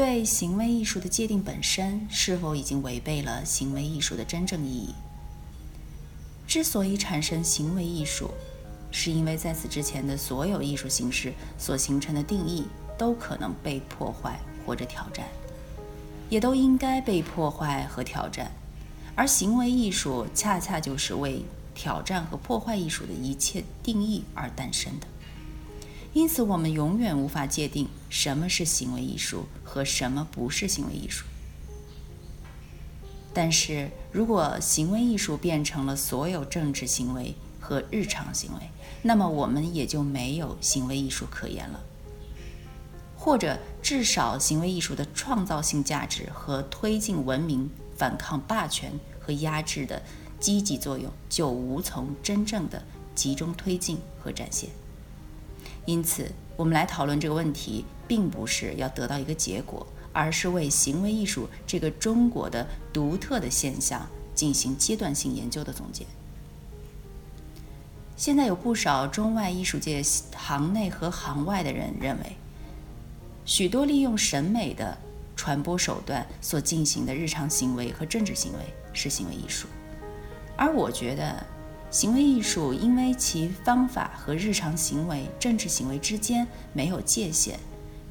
对行为艺术的界定本身是否已经违背了行为艺术的真正意义？之所以产生行为艺术，是因为在此之前的所有艺术形式所形成的定义都可能被破坏或者挑战，也都应该被破坏和挑战，而行为艺术恰恰就是为挑战和破坏艺术的一切定义而诞生的。因此，我们永远无法界定什么是行为艺术和什么不是行为艺术。但是如果行为艺术变成了所有政治行为和日常行为，那么我们也就没有行为艺术可言了，或者至少行为艺术的创造性价值和推进文明、反抗霸权和压制的积极作用就无从真正的集中推进和展现。因此，我们来讨论这个问题，并不是要得到一个结果，而是为行为艺术这个中国的独特的现象进行阶段性研究的总结。现在有不少中外艺术界行内和行外的人认为，许多利用审美的传播手段所进行的日常行为和政治行为是行为艺术，而我觉得。行为艺术因为其方法和日常行为、政治行为之间没有界限，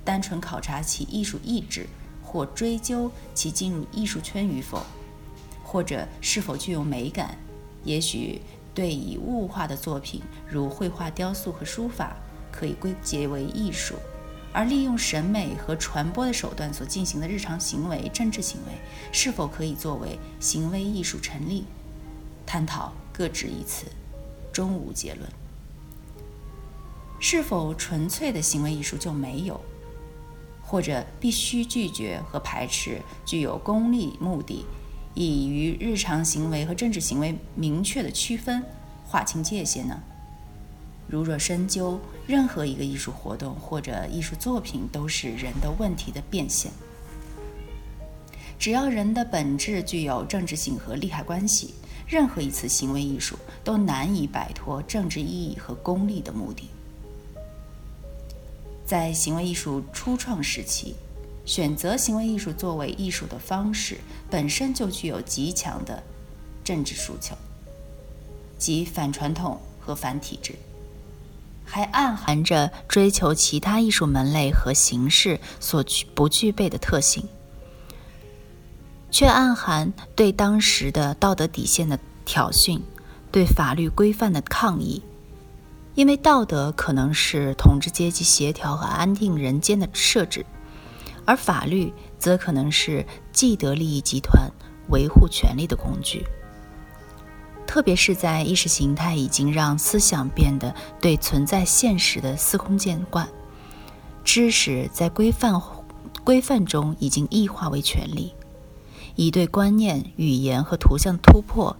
单纯考察其艺术意志，或追究其进入艺术圈与否，或者是否具有美感，也许对以物化的作品，如绘画、雕塑和书法，可以归结为艺术；而利用审美和传播的手段所进行的日常行为、政治行为，是否可以作为行为艺术成立？探讨。各执一词，终无结论。是否纯粹的行为艺术就没有，或者必须拒绝和排斥具有功利目的，以与日常行为和政治行为明确的区分、划清界限呢？如若深究，任何一个艺术活动或者艺术作品都是人的问题的变现。只要人的本质具有政治性和利害关系。任何一次行为艺术都难以摆脱政治意义和功利的目的。在行为艺术初创时期，选择行为艺术作为艺术的方式本身就具有极强的政治诉求，即反传统和反体制，还暗含着追求其他艺术门类和形式所具不具备的特性。却暗含对当时的道德底线的挑衅，对法律规范的抗议。因为道德可能是统治阶级协调和安定人间的设置，而法律则可能是既得利益集团维护权力的工具。特别是在意识形态已经让思想变得对存在现实的司空见惯，知识在规范规范中已经异化为权力。以对观念、语言和图像突破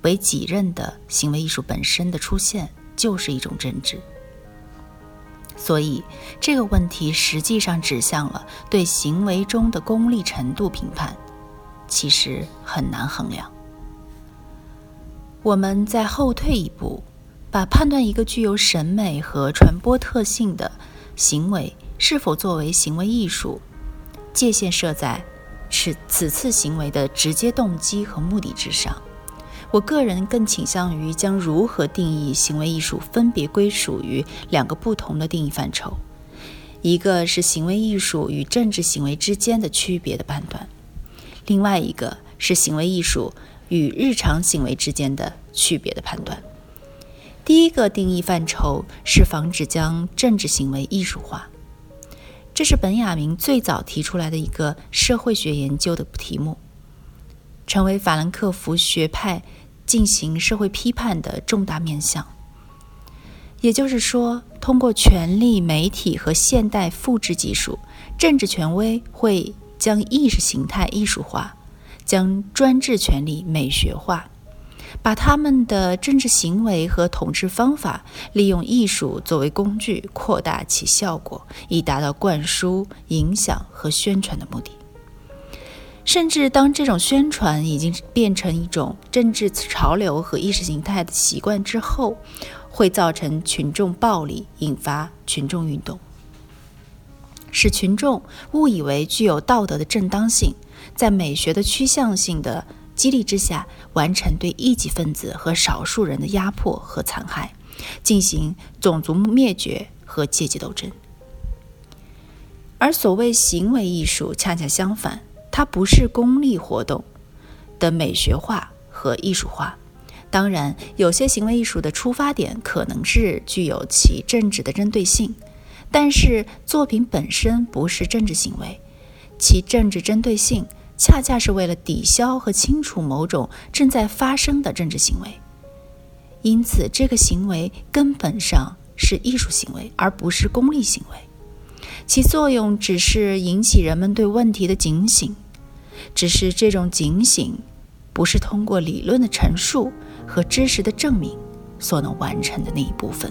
为己任的行为艺术本身的出现，就是一种政治。所以，这个问题实际上指向了对行为中的功利程度评判，其实很难衡量。我们再后退一步，把判断一个具有审美和传播特性的行为是否作为行为艺术，界限设在。是此次行为的直接动机和目的之上，我个人更倾向于将如何定义行为艺术分别归属于两个不同的定义范畴：一个是行为艺术与政治行为之间的区别的判断，另外一个是行为艺术与日常行为之间的区别的判断。第一个定义范畴是防止将政治行为艺术化。这是本雅明最早提出来的一个社会学研究的题目，成为法兰克福学派进行社会批判的重大面向。也就是说，通过权力、媒体和现代复制技术，政治权威会将意识形态艺术化，将专制权力美学化，把他们的政治行为和统治方法利用艺术作为工具，扩大其效果，以达到灌输、影响和宣传的目的。甚至当这种宣传已经变成一种政治潮流和意识形态的习惯之后，会造成群众暴力，引发群众运动，使群众误以为具有道德的正当性，在美学的趋向性的激励之下，完成对异己分子和少数人的压迫和残害，进行种族灭绝和阶级斗争。而所谓行为艺术，恰恰相反。它不是功利活动的美学化和艺术化。当然，有些行为艺术的出发点可能是具有其政治的针对性，但是作品本身不是政治行为，其政治针对性恰恰是为了抵消和清除某种正在发生的政治行为。因此，这个行为根本上是艺术行为，而不是功利行为。其作用只是引起人们对问题的警醒。只是这种警醒，不是通过理论的陈述和知识的证明所能完成的那一部分。